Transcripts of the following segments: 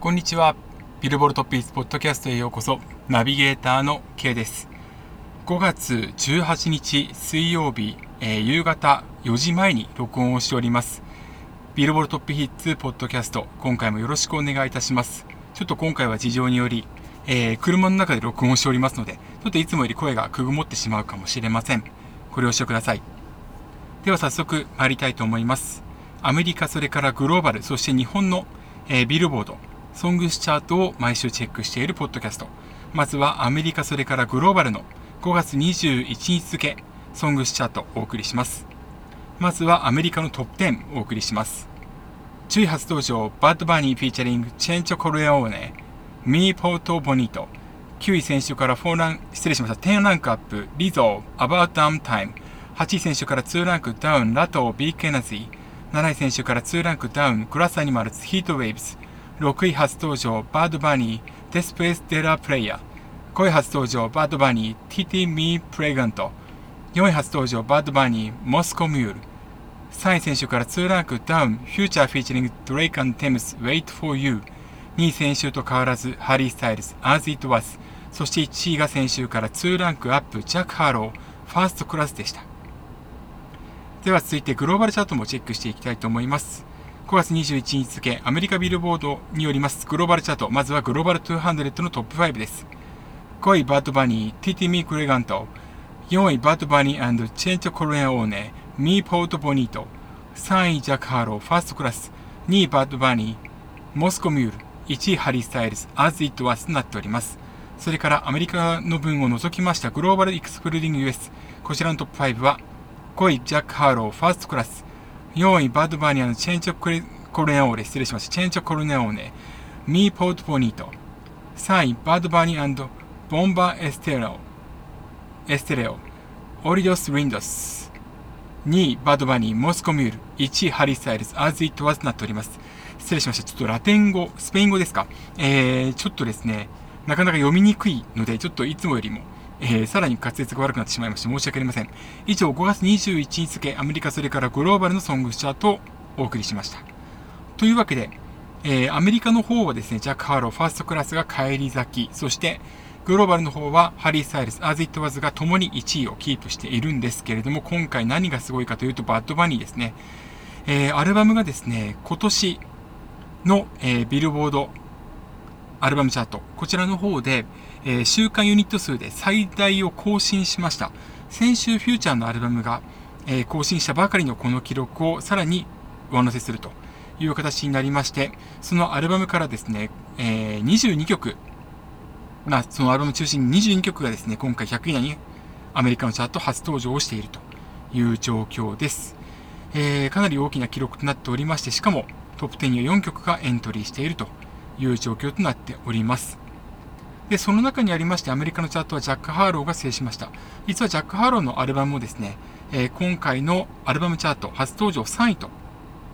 こんにちは。ビルボルトピースポッドキャストへようこそ。ナビゲーターの K です。5月18日水曜日、えー、夕方4時前に録音をしております。ビルボルトップヒッツポッドキャスト、今回もよろしくお願いいたします。ちょっと今回は事情により、えー、車の中で録音しておりますので、ちょっといつもより声がくぐもってしまうかもしれません。ご了承ください。では早速参りたいと思います。アメリカ、それからグローバル、そして日本の、えー、 Billboard、ソングスチャートを毎週チェックしているポッドキャスト。まずはアメリカそれからグローバルの5月21日付ソングスチャートお送りします。まずはアメリカのトップ10お送りします。10位初登場、 Bad Bunny featuring Chencho Corleone、Me Porto Bonito、9位先週から4ラン、失礼しました、10ランクアップ、 Lizzo、About Damn Time、8位先週から2ランクダウン、 Latto、Big Energy、7位先週から2ランクダウン、 Glass Animals、Heat Waves、6位初登場、 Bad Bunny、Después de la Playa。5位初登場、 Bad Bunny、Tití Me Preguntó。4位初登場、 Bad Bunny、Moscow Mule。3位先週から2ランクダウン、 Future featuring、Drake Tems、Wait for U。2位先週と変わらず、 Harry Styles、As It Was。そして1位が先週から2ランクアップ、 Jack Harlow、First Class でした。では続いてグローバルチャートもチェックしていきたいと思います。5月21日付、アメリカ Billboard によりますグローバルチャート、まずはグローバル200のトップ5です。5位、 Bad Bunny、Tití Me Preguntó。4位、 Bad Bunny Chencho Corleone、Me Porto Bonito。3位、 Jack Harlow、First Class。2位、 Bad Bunny、Moscow Mule。1位、 Harry Styles、As It Was となっております。それからアメリカの分を除きましたグローバル・エクスプルーディング US。こちらのトップ5は、5位、 Jack Harlow、First Class。4位、 Bad Bunny のチェンチョコレコルネオーレ、失礼しました。 Chencho Corleone、Me Porto Bonito。3位、 Bad Bunny Bomba Estéreo、Estéreo、Ojitos Lindos。2位、 Bad Bunny、Moscow Mule。1位、 Harry Styles、As It Was となっております。失礼しました。ちょっとラテン語、スペイン語ですか？えー、ちょっとですね、なかなか読みにくいので、ちょっといつもよりもえー、さらに滑舌が悪くなってしまいまして申し訳ありません。以上、5月21日付、アメリカそれからグローバルのソングチャートをお送りしました。というわけで、えー、アメリカの方はですね、ジャック・ハロー、ファーストクラスが返り咲き、そしてグローバルの方はハリー・スタイルス、 As It Was が共に1位をキープしているんですけれども、今回何がすごいかというと、バッドバニーですね。えー、アルバムがですね、今年の、えー、ビルボードアルバムチャート、こちらの方で、えー、週間ユニット数で最大を更新しました。先週フューチャーのアルバムが、えー、更新したばかりのこの記録をさらに上乗せするという形になりまして、そのアルバムからですね、えー、22曲、まあ、そのアルバム中心に22曲がですね、今回100位以内にアメリカのチャート初登場をしているという状況です。えー、かなり大きな記録となっておりまして、しかもトップ10には4曲がエントリーしているという状況となっております。で、その中にありまして、アメリカのチャートはジャック・ハーローが制しました。実はジャック・ハーローのアルバムもですね、えー、今回のアルバムチャート初登場3位と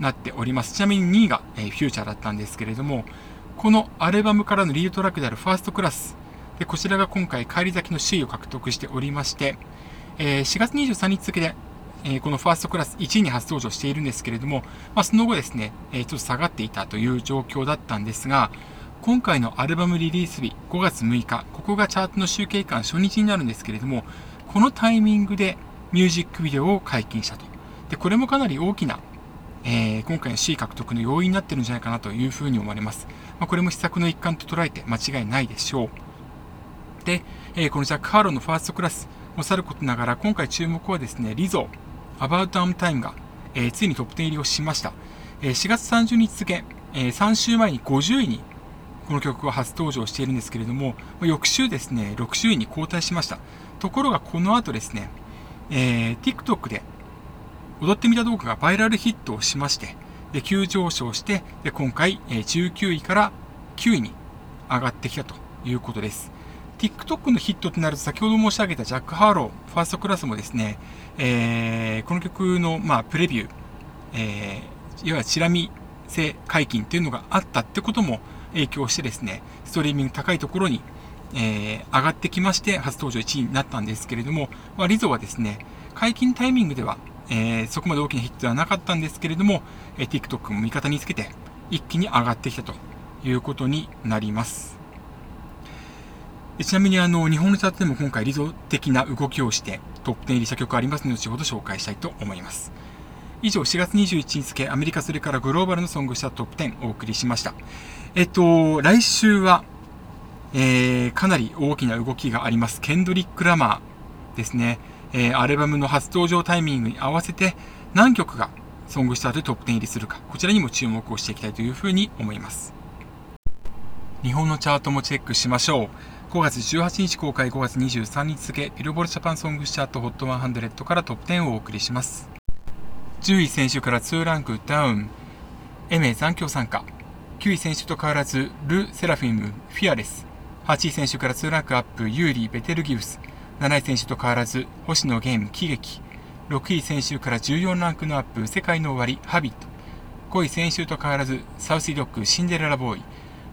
なっております。ちなみに2位が、えー、フューチャーだったんですけれども、このアルバムからのリードトラックであるファーストクラス、でこちらが今回帰り咲きの首位を獲得しておりまして、えー、4月23日付で、えこのファーストクラス1位に初登場しているんですけれども、まあ、その後ですね、えちょっと下がっていたという状況だったんですが、今回のアルバムリリース日5月6日、ここがチャートの集計期間初日になるんですけれども、このタイミングでミュージックビデオを解禁したと。で、これもかなり大きな、えー、今回の C 獲得の要因になってるんじゃないかなというふうに思われます。まあ、これも施策の一環と捉えて間違いないでしょう。で、えー、このジャック・ハーローのファーストクラスもさることながら、今回注目はですね、リゾー、アバウトアムタイムが、えー、ついにトップ10入りをしました。え、4月30日付、え、3週前に50位にこの曲は初登場しているんですけれども、翌週ですね、6週位に後退しました。ところがこの後ですね、えー、TikTok で踊ってみた動画がバイラルヒットをしまして、で急上昇して、で今回、え、19位から9位に上がってきたということです。TikTok のヒットとなると先ほど申し上げたジャック・ハーロー、ファーストクラスもですね、えー、この曲の、まあ、プレビュー、えー、いわゆるチラ見性解禁っていうのがあったってことも影響してですね、ストリーミング高いところに、えー、上がってきまして初登場1位になったんですけれども、まあ、リゾはですね、解禁タイミングでは、えー、そこまで大きなヒットではなかったんですけれども、えー、TikTok も味方につけて一気に上がってきたということになります。ちなみにあの、日本のチャートでも今回理想的な動きをしてトップ10入りした曲ありますので、後ほど紹介したいと思います。以上、4月21日付、アメリカそれからグローバルのソングしたトップ10お送りしました。えっと、来週は、えー、かなり大きな動きがあります。ケンドリック・ラマーですね。えー、アルバムの初登場タイミングに合わせて何曲がソングスタートでトップ10入りするか、こちらにも注目をしていきたいというふうに思います。日本のチャートもチェックしましょう。5月18日公開5月23日付、ビルボールジャパンソングチャート HOT100 からトップ10をお送りします。10位選手から2ランクダウン、エメ残響参加。9位選手と変わらず、ル・セラフィム、フィアレス。8位先週から2ランクアップ、ユーリー・ベテルギウス。7位先週と変わらず、星野ゲーム、喜劇。6位先週から14ランクのアップ、 SEKAI NO OWARI、Habit。5位先週と変わらず、 Saucy Dog、シンデレラボーイ。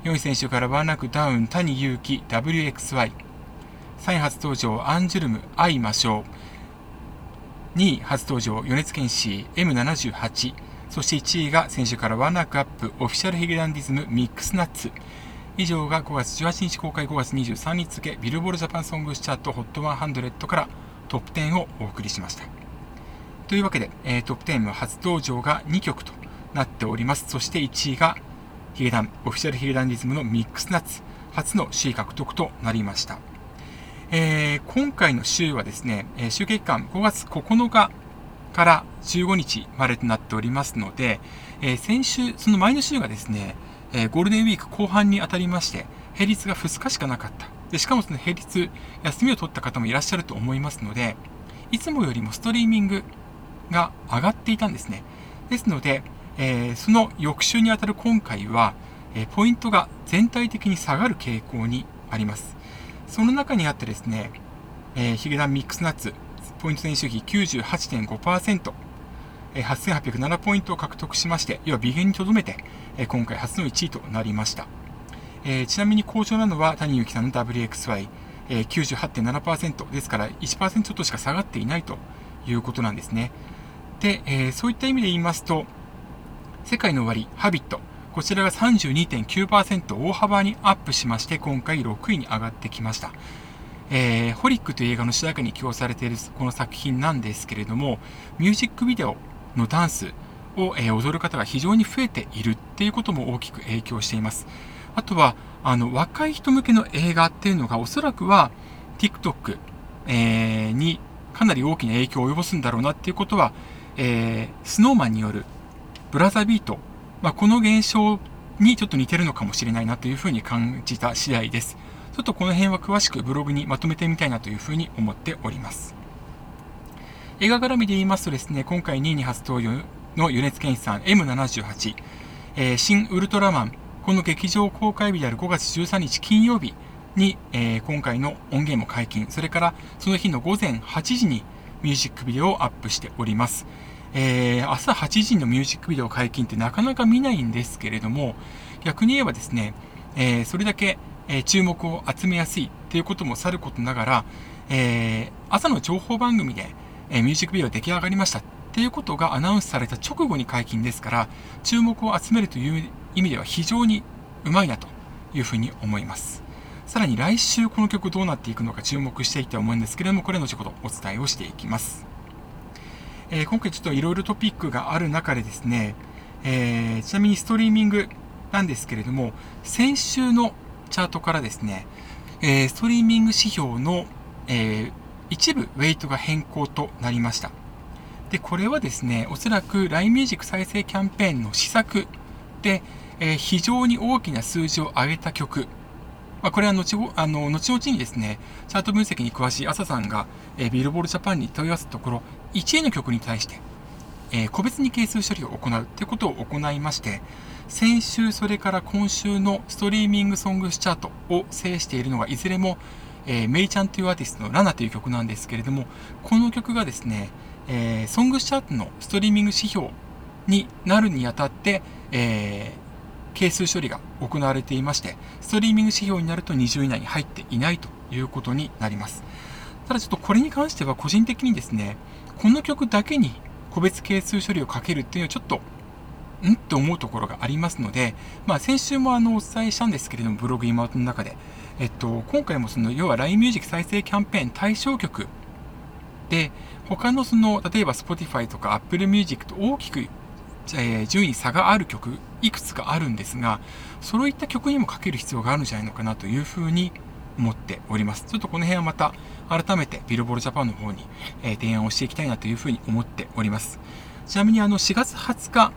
4位先週からワンランクダウン、谷祐希 WXY。3位初登場、アンジュルム、愛・魔性。2位初登場、米津玄師 M78。そして1位が先週からワンランクアップ、 Official髭男dism ミックスナッツ。以上が5月18日公開5月23日付、ビルボールジャパンソングスチャート HOT100 からトップ10をお送りしました。というわけで、えー、トップ10は初登場が2曲となっております。そして1位がヒゲダン、オフィシャルヒゲダンディズムのミックスナッツ、初の首位獲得となりました。えー、今回の週はですね、週期間5月9日から15日までとなっておりますので、えー、先週、その前の週がですね、えー、ゴールデンウィーク後半にあたりまして、平日が2日しかなかった。で、しかもその平日、休みを取った方もいらっしゃると思いますので、いつもよりもストリーミングが上がっていたんですね。ですので、えー、その翌週にあたる今回は、え、ポイントが全体的に下がる傾向にあります。その中にあってですね、えー、ヒゲダンミックスナッツ、ポイント年収比98.5%、えー、8807ポイントを獲得しまして、要は微減にとどめて、えー、今回初の1位となりました。えー、ちなみに好調なのは谷幸さんの WXY、えー、98.7%ですから1%ちょっとしか下がっていないということなんですね。で、えー、そういった意味で言いますと、世界の終わり、ハビット。こちらが32.9%大幅にアップしまして、今回6位に上がってきました。えー、ホリックという映画の主題歌に起用されているこの作品なんですけれども、ミュージックビデオのダンスを、えー、踊る方が非常に増えているっていうことも大きく影響しています。あとは、あの、若い人向けの映画っていうのがおそらくは TikTok、えー、にかなり大きな影響を及ぼすんだろうなっていうことは、えー、スノーマンによるブラザービート、まあ、この現象にちょっと似てるのかもしれないなというふうに感じた次第です。ちょっとこの辺は詳しくブログにまとめてみたいなというふうに思っております。映画絡みで言いますとですね、今回2位に初登場の米津玄師さん M78、えー、新ウルトラマン、この劇場公開日である5月13日金曜日に、えー、今回の音源も解禁、それからその日の午前8時にミュージックビデオをアップしております。えー、朝8時のミュージックビデオ解禁ってなかなか見ないんですけれども、逆に言えばですね、えー、それだけ、え、注目を集めやすいっていうこともさることながら、え、朝の情報番組で、え、ミュージックビデオ出来上がりましたっていうことがアナウンスされた直後に解禁ですから、注目を集めるという意味では非常にうまいなというふうに思います。さらに来週この曲どうなっていくのか注目していきたいと思うんですけれども、これ後ほどお伝えをしていきます。えー、今回ちょっといろいろトピックがある中でですね、えー、ちなみにストリーミングなんですけれども、先週のチャートからですね、えー、ストリーミング指標の、え一部ウェイトが変更となりました。で、これはですね、おそらく LINE Music 再生キャンペーンの施策で、え非常に大きな数字を上げた曲まあ、これは後あの後々にですね、チャート分析に詳しい朝さんが、えー、ビルボールジャパンに問い合わせたところ、1位の曲に対して、えー、個別に係数処理を行うということを行いまして、先週、それから今週のストリーミングソングスチャートを制しているのが、いずれも、えー、メイちゃんというアーティストのラナという曲なんですけれども、この曲がですね、えー、ソングスチャートのストリーミング指標になるにあたって、え係数処理が行われていまして、ストリーミング指標になると20位以内に入っていないということになります。ただちょっとこれに関しては個人的にですね、この曲だけに個別係数処理をかけるっていうのはちょっとん？って思うところがありますので、まあ、先週もあのお伝えしたんですけれども、ブログ今の中で、えっと、今回もその要は LINE ミュージック再生キャンペーン対象曲で、他のその、例えば Spotify とか Apple Music と大きく、え、順位に差がある曲、いくつかあるんですが、そういった曲にもかける必要があるんじゃないのかなというふうに思っております。ちょっとこの辺はまた改めてビルボールジャパンの方に、えー、提案をしていきたいなというふうに思っております。ちなみにあの4月20日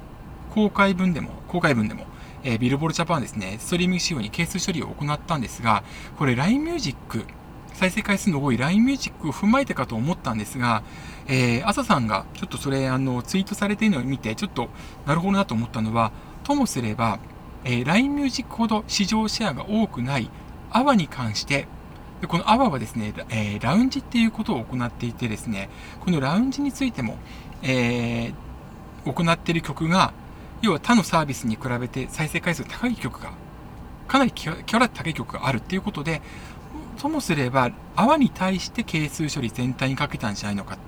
公開分でも、公開分でも、えー、ビルボールジャパンですね、ストリーミング仕様に係数処理を行ったんですが、これ LINE ミュージック、再生回数の多い LINE ミュージックを踏まえてかと思ったんですが、えー、朝さんがちょっとそれあのツイートされているのを見て、ちょっとなるほどなと思ったのは、ともすれば、えー、LINE ミュージックほど市場シェアが多くない AWA に関して、この AWA はですね、えー、ラウンジっていうことを行っていてですね、このラウンジについても、えー、行っている曲が、要は他のサービスに比べて再生回数高い曲が、かなりキャラ高い曲があるっていうことで、ともすれば、泡に対して係数処理全体にかけたんじゃないのか。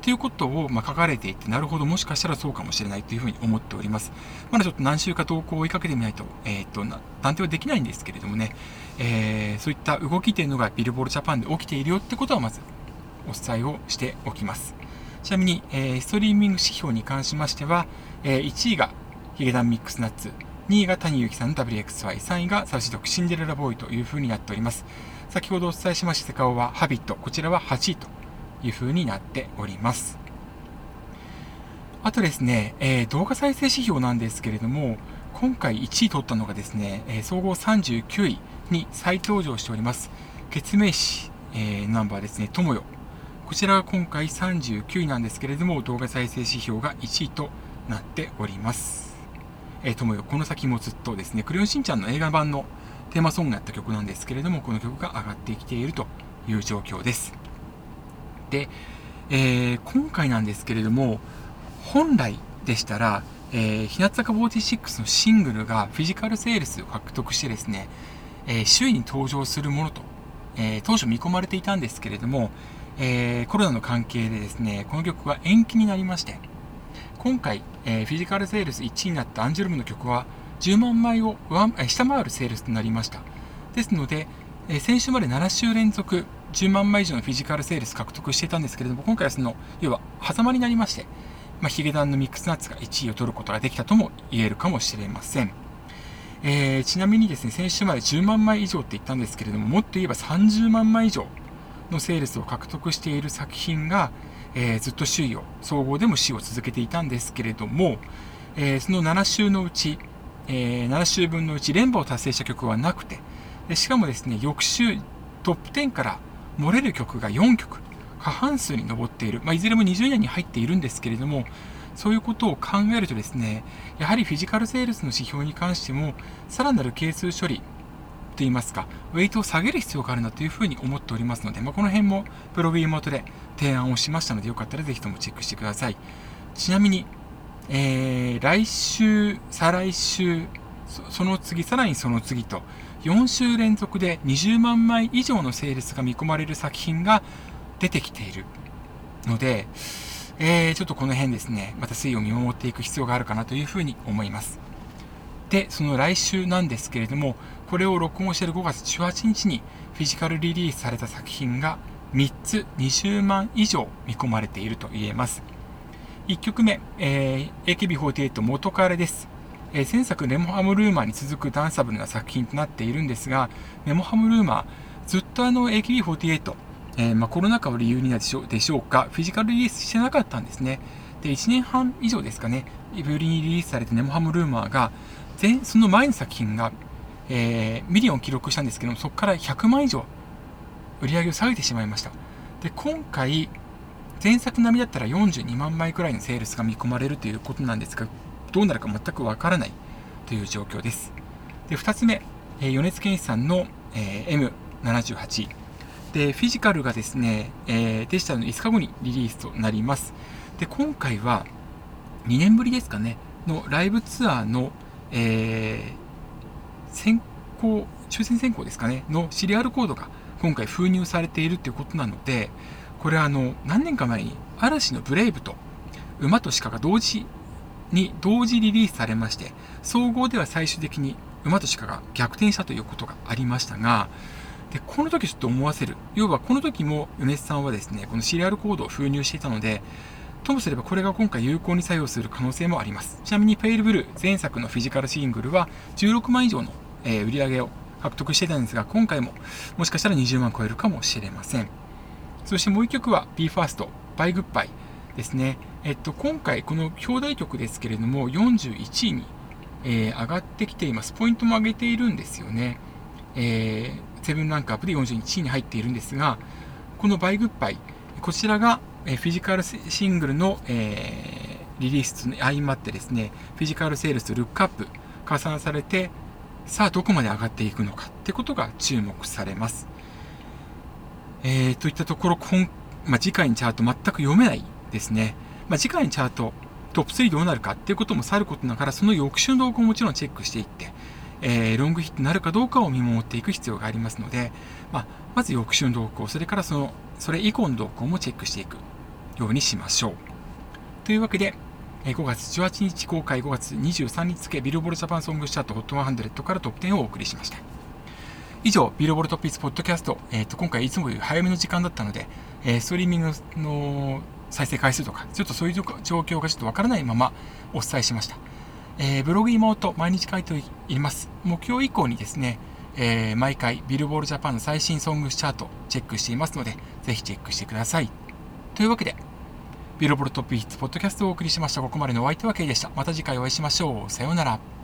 っていうことを、ま書かれていて、なるほど、もしかしたらそうかもしれないというふうに思っております。まだちょっと何週か投稿を追いかけてみないと、えっ、ー、と、断定はできないんですけれどもね、えー、そういった動きっていうのがビルボールジャパンで起きているよってことはまずお伝えをしておきます。ちなみに、えー、ストリーミング指標に関しましては、えー、1位がヒゲダンミックスナッツ、2位が谷幸さんの WXY、3位がサウシドクシンデレラボーイというふうになっております。先ほどお伝えしましたセカオはハビット、こちらは8位というふうになっております。あとですね、えー、動画再生指標なんですけれども、今回1位取ったのがですね、えー、総合39位に再登場しております。決命詞、えー、ナンバーですね、ともよ。こちらが今回39位なんですけれども、動画再生指標が1位となっております。えー、ともよ、この先もずっとですね、クレヨンしんちゃんの映画版のテーマソングやった曲なんですけれども、この曲が上がってきているという状況です。で、えー、今回なんですけれども、本来でしたら、えー、日向坂46のシングルがフィジカルセールスを獲得してですね、えー、首位に登場するものと、えー、当初見込まれていたんですけれども、えー、コロナの関係でですね、この曲が延期になりまして、今回、えー、フィジカルセールス1位になったアンジュルムの曲は10万枚を下回るセールスとなりました。ですので、えー、先週まで7週連続10万枚以上のフィジカルセールス獲得していたんですけれども、今回はその、要は、狭間になりまして、まあ、ヒゲダンのミックスナッツが1位を取ることができたとも言えるかもしれません。えー、ちなみにですね、先週まで10万枚以上って言ったんですけれども、もっと言えば30万枚以上のセールスを獲得している作品が、えー、ずっと首位を、総合でも首位を続けていたんですけれども、えー、その7週のうち、えー、7週分のうち連覇を達成した曲はなくて、でしかもですね、翌週トップ10から漏れる曲が4曲、過半数に上っている、まあ、いずれも20年に入っているんですけれども、そういうことを考えるとですね、やはりフィジカルセールスの指標に関しても、さらなる係数処理といいますか、ウェイトを下げる必要があるなというふうに思っておりますので、まあ、この辺もプログリートで提案をしましたので、よかったらぜひともチェックしてください。ちなみに、えー、来週、再来週、その次、さらにその次と、4週連続で20万枚以上のセールスが見込まれる作品が出てきているので、えー、ちょっとこの辺ですね、また推移を見守っていく必要があるかなというふうに思います。で、その来週なんですけれども、これを録音している5月18日にフィジカルリリースされた作品が3つ20万以上見込まれていると言えます。1曲目、えー、AKB48 元彼です。え、前作ネモハムルーマーに続くダンサブルな作品となっているんですが、ネモハムルーマー、ずっとあの AKB48、えー、まあ、コロナ禍を理由になでしょでしょうか、フィジカルリリースしてなかったんですね。で、1年半以上ですかね、ぶりにリリースされたネモハムルーマーが、前その前の作品が、えー、ミリオン記録したんですけども、そこから100万以上売り上げを下げてしまいました。で、今回、前作並みだったら42万枚くらいのセールスが見込まれるということなんですが、どうなるか全くわからないという状況です。で、2つ目、えー、米津玄師さんの、えー、M78。で、フィジカルがですね、えー、デジタルの5日後にリリースとなります。で、今回は2年ぶりですかね、のライブツアーの、えー、先行、抽選選考ですかね、のシリアルコードが今回封入されているということなので、これはあの、何年か前に嵐のブレイブと馬と鹿が同時に同時リリースされまして、総合では最終的に馬と鹿が逆転したということがありましたが、で、この時ちょっと思わせる。要はこの時も米津さんはですね、このシリアルコードを封入していたので、ともすればこれが今回有効に作用する可能性もあります。ちなみにペイルブルー前作のフィジカルシングルは16万以上の、え売り上げを獲得してたんですが、今回ももしかしたら20万超えるかもしれません。そしてもう1曲は BE:FIRST、バイグッバイですね。えっと、今回この表題曲ですけれども、41位に、えー、上がってきています。ポイントも上げているんですよね。えー、セブンランクアップで41位に入っているんですが、このバイグッバイ、こちらが、え、フィジカルシングルの、えー、リリースに相まってですね、フィジカルセールスと、ルックアップ、加算されて、さあどこまで上がっていくのかってことが注目されます。えー、といったところ、今まあ、次回にチャート全く読めないですね。まあ、次回にチャートトップ3どうなるかっていうこともさることながら、その翌週の動向をもちろんチェックしていって、えー、ロングヒットになるかどうかを見守っていく必要がありますので、まあ、まず翌週の動向、それからその、それ以降の動向もチェックしていくようにしましょう。というわけで、5月18日公開、5月23日付、ビルボルジャパンソングチャート HOT100 からトップ10をお送りしました。以上、ビルボルトピッツポッドキャスト、え、ー、と、今回いつもより早めの時間だったので、えー、ストリーミングの再生回数とか、ちょっとそういう状況がちょっとわからないままお伝えしました。えー、ブログ妹、毎日書いています。目標以降にですね、えー、毎回ビルボールジャパンの最新ソングチャートチェックしていますので、ぜひチェックしてください。というわけで、ビルボールトップヒッツポッドキャストをお送りしました。ここまでのお相手はケイでした。また次回お会いしましょう。さようなら。